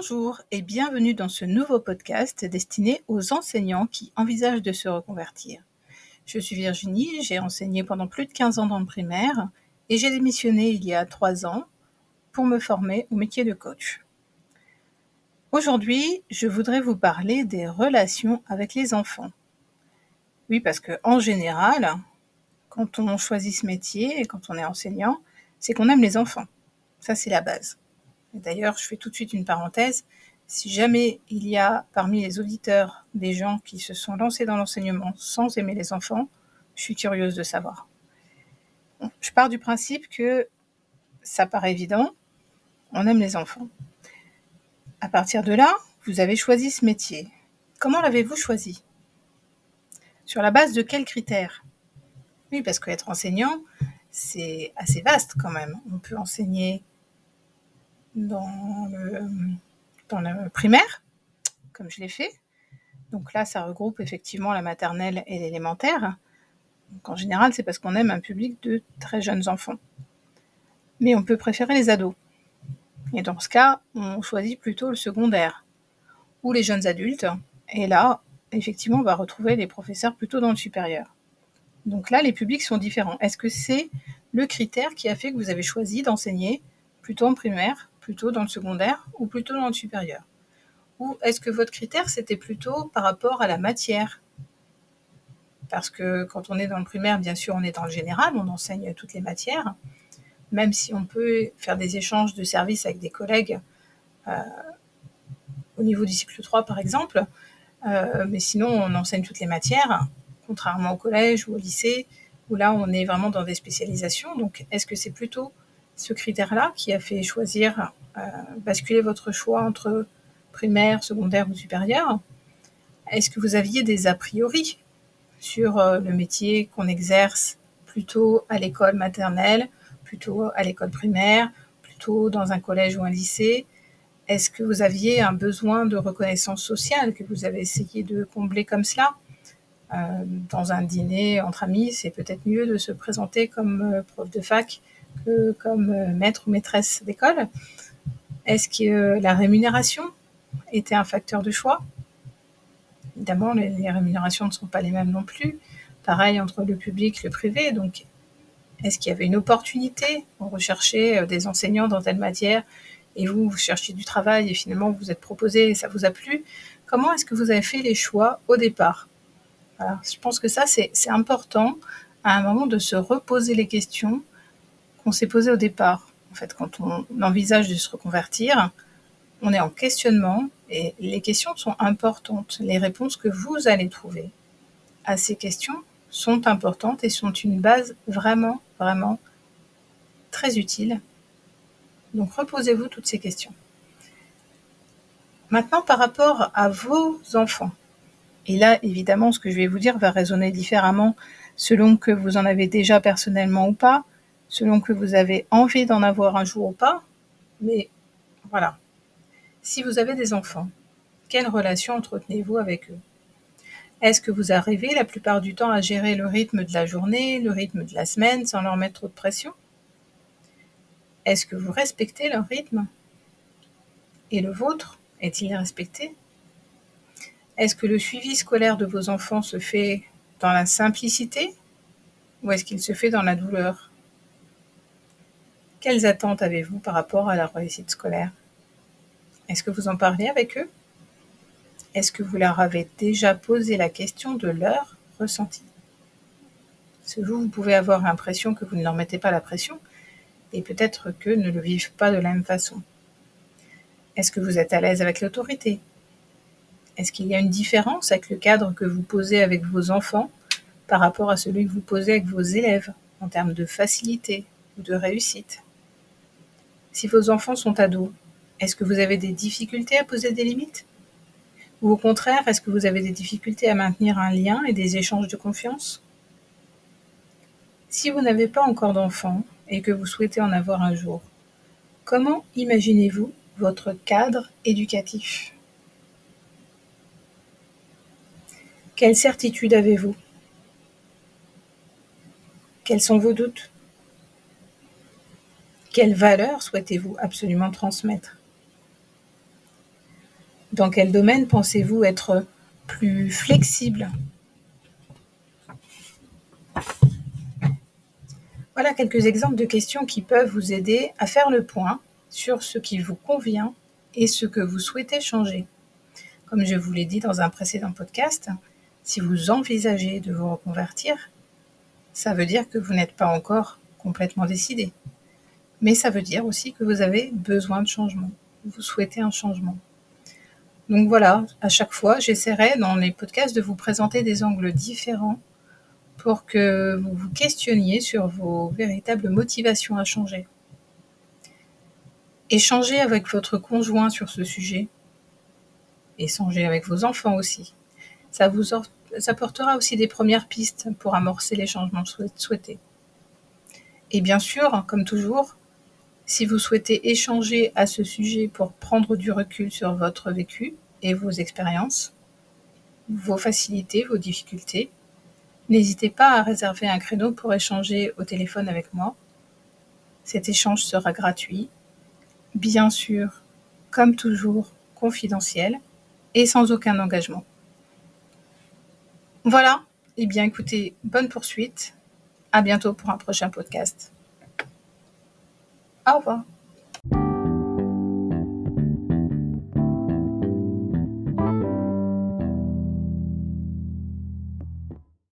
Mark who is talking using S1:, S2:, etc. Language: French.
S1: Bonjour et bienvenue dans ce nouveau podcast destiné aux enseignants qui envisagent de se reconvertir. Je suis Virginie, j'ai enseigné pendant plus de 15 ans dans le primaire et j'ai démissionné il y a 3 ans pour me former au métier de coach. Aujourd'hui, je voudrais vous parler des relations avec les enfants. Oui, parce que en général, quand on choisit ce métier et quand on est enseignant, c'est qu'on aime les enfants. Ça, c'est la base. D'ailleurs, je fais tout de suite une parenthèse. Si jamais il y a parmi les auditeurs des gens qui se sont lancés dans l'enseignement sans aimer les enfants, je suis curieuse de savoir. Je pars du principe que ça paraît évident, on aime les enfants. À partir de là, vous avez choisi ce métier. Comment l'avez-vous choisi? Sur la base de quels critères? Oui, parce qu'être enseignant, c'est assez vaste quand même. On peut enseigner dans le, dans le primaire, comme je l'ai fait. Donc là, ça regroupe effectivement la maternelle et l'élémentaire. Donc en général, c'est parce qu'on aime un public de très jeunes enfants. Mais on peut préférer les ados. Et dans ce cas, on choisit plutôt le secondaire ou les jeunes adultes. Et là, effectivement, on va retrouver les professeurs plutôt dans le supérieur. Donc là, les publics sont différents. Est-ce que c'est le critère qui a fait que vous avez choisi d'enseigner plutôt en primaire plutôt dans le secondaire ou plutôt dans le supérieur Ou est-ce que votre critère, c'était plutôt par rapport à la matière Parce que quand on est dans le primaire, bien sûr, on est dans le général, on enseigne toutes les matières, même si on peut faire des échanges de services avec des collègues euh, au niveau du cycle 3, par exemple. Euh, mais sinon, on enseigne toutes les matières, contrairement au collège ou au lycée, où là, on est vraiment dans des spécialisations. Donc, est-ce que c'est plutôt ce critère-là qui a fait choisir, basculer votre choix entre primaire, secondaire ou supérieur Est-ce que vous aviez des a priori sur euh, le métier qu'on exerce plutôt à l'école maternelle, plutôt à l'école primaire, plutôt dans un collège ou un lycée? Est-ce que vous aviez un besoin de reconnaissance sociale que vous avez essayé de combler comme cela? Euh, Dans un dîner entre amis, c'est peut-être mieux de se présenter comme prof de fac comme euh, maître ou maîtresse d'école Est-ce que euh, la rémunération était un facteur de choix? Évidemment, les, rémunérations ne sont pas les mêmes non plus. Pareil entre le public et le privé. Donc, est-ce qu'il y avait une opportunité? On recherchait euh, des enseignants dans telle matière et vous, vous cherchiez du travail et finalement vous vous êtes proposé et ça vous a plu. Comment est-ce que vous avez fait les choix au départ? Je pense que ça, c'est important à un moment de se reposer les questions qu'on s'est posé au départ. Fait, quand on envisage de se reconvertir, on est en questionnement et les questions sont importantes. Les réponses que vous allez trouver à ces questions sont importantes et sont une base vraiment, vraiment très utile. Donc reposez-vous toutes ces questions. Maintenant, par rapport à vos enfants, et là, évidemment, ce que je vais vous dire va résonner différemment selon que vous en avez déjà personnellement ou pas, selon que vous avez envie d'en avoir un jour ou pas. Mais voilà. Si vous avez des enfants, quelle relation entretenez-vous avec eux? Est-ce que vous arrivez la plupart du temps à gérer le rythme de la journée, le rythme de la semaine sans leur mettre trop de pression? Est-ce que vous respectez leur rythme? Et le vôtre est-il respecté? Est-ce que le suivi scolaire de vos enfants se fait dans la simplicité ou est-ce qu'il se fait dans la douleur? Quelles attentes avez-vous par rapport à la réussite scolaire? Est-ce que vous en parlez avec eux? Est-ce que vous leur avez déjà posé la question de leur ressenti? Ce vous, vous pouvez avoir l'impression que vous ne leur mettez pas la pression et peut-être qu'eux ne le vivent pas de la même façon. Est-ce que vous êtes à l'aise avec l'autorité? Est-ce qu'il y a une différence avec le cadre que vous posez avec vos enfants par rapport à celui que vous posez avec vos élèves en termes de facilité ou de réussite? Si vos enfants sont ados, est-ce que vous avez des difficultés à poser des limites? Ou au contraire, est-ce que vous avez des difficultés à maintenir un lien et des échanges de confiance? Si vous n'avez pas encore d'enfants et que vous souhaitez en avoir un jour, comment imaginez-vous votre cadre éducatif? Quelle certitude avez-vous? Quels sont vos doutes? Quelles valeurs souhaitez-vous absolument transmettre? Dans quel domaine pensez-vous être plus flexible? Voilà quelques exemples de questions qui peuvent vous aider à faire le point sur ce qui vous convient et ce que vous souhaitez changer. Comme je vous l'ai dit dans un précédent podcast, si vous envisagez de vous reconvertir, ça veut dire que vous n'êtes pas encore complètement décidé. Mais ça veut dire aussi que vous avez besoin de changement. Vous souhaitez un changement. Donc voilà, à chaque fois, j'essaierai dans les podcasts de vous présenter des angles différents pour que vous vous questionniez sur vos véritables motivations à changer. Échangez avec votre conjoint sur ce sujet. Échangez avec vos enfants aussi. Ça vous apportera aussi des premières pistes pour amorcer les changements souhaités. Et bien sûr, comme toujours, si vous souhaitez échanger à ce sujet pour prendre du recul sur votre vécu et vos expériences, vos facilités, vos difficultés, n'hésitez pas à réserver un créneau pour échanger au téléphone avec moi. Cet échange sera gratuit bien sûr, comme toujours, confidentiel et sans aucun engagement. Voilà, et eh bien écoutez, bonne poursuite. À bientôt pour un prochain podcast. Au.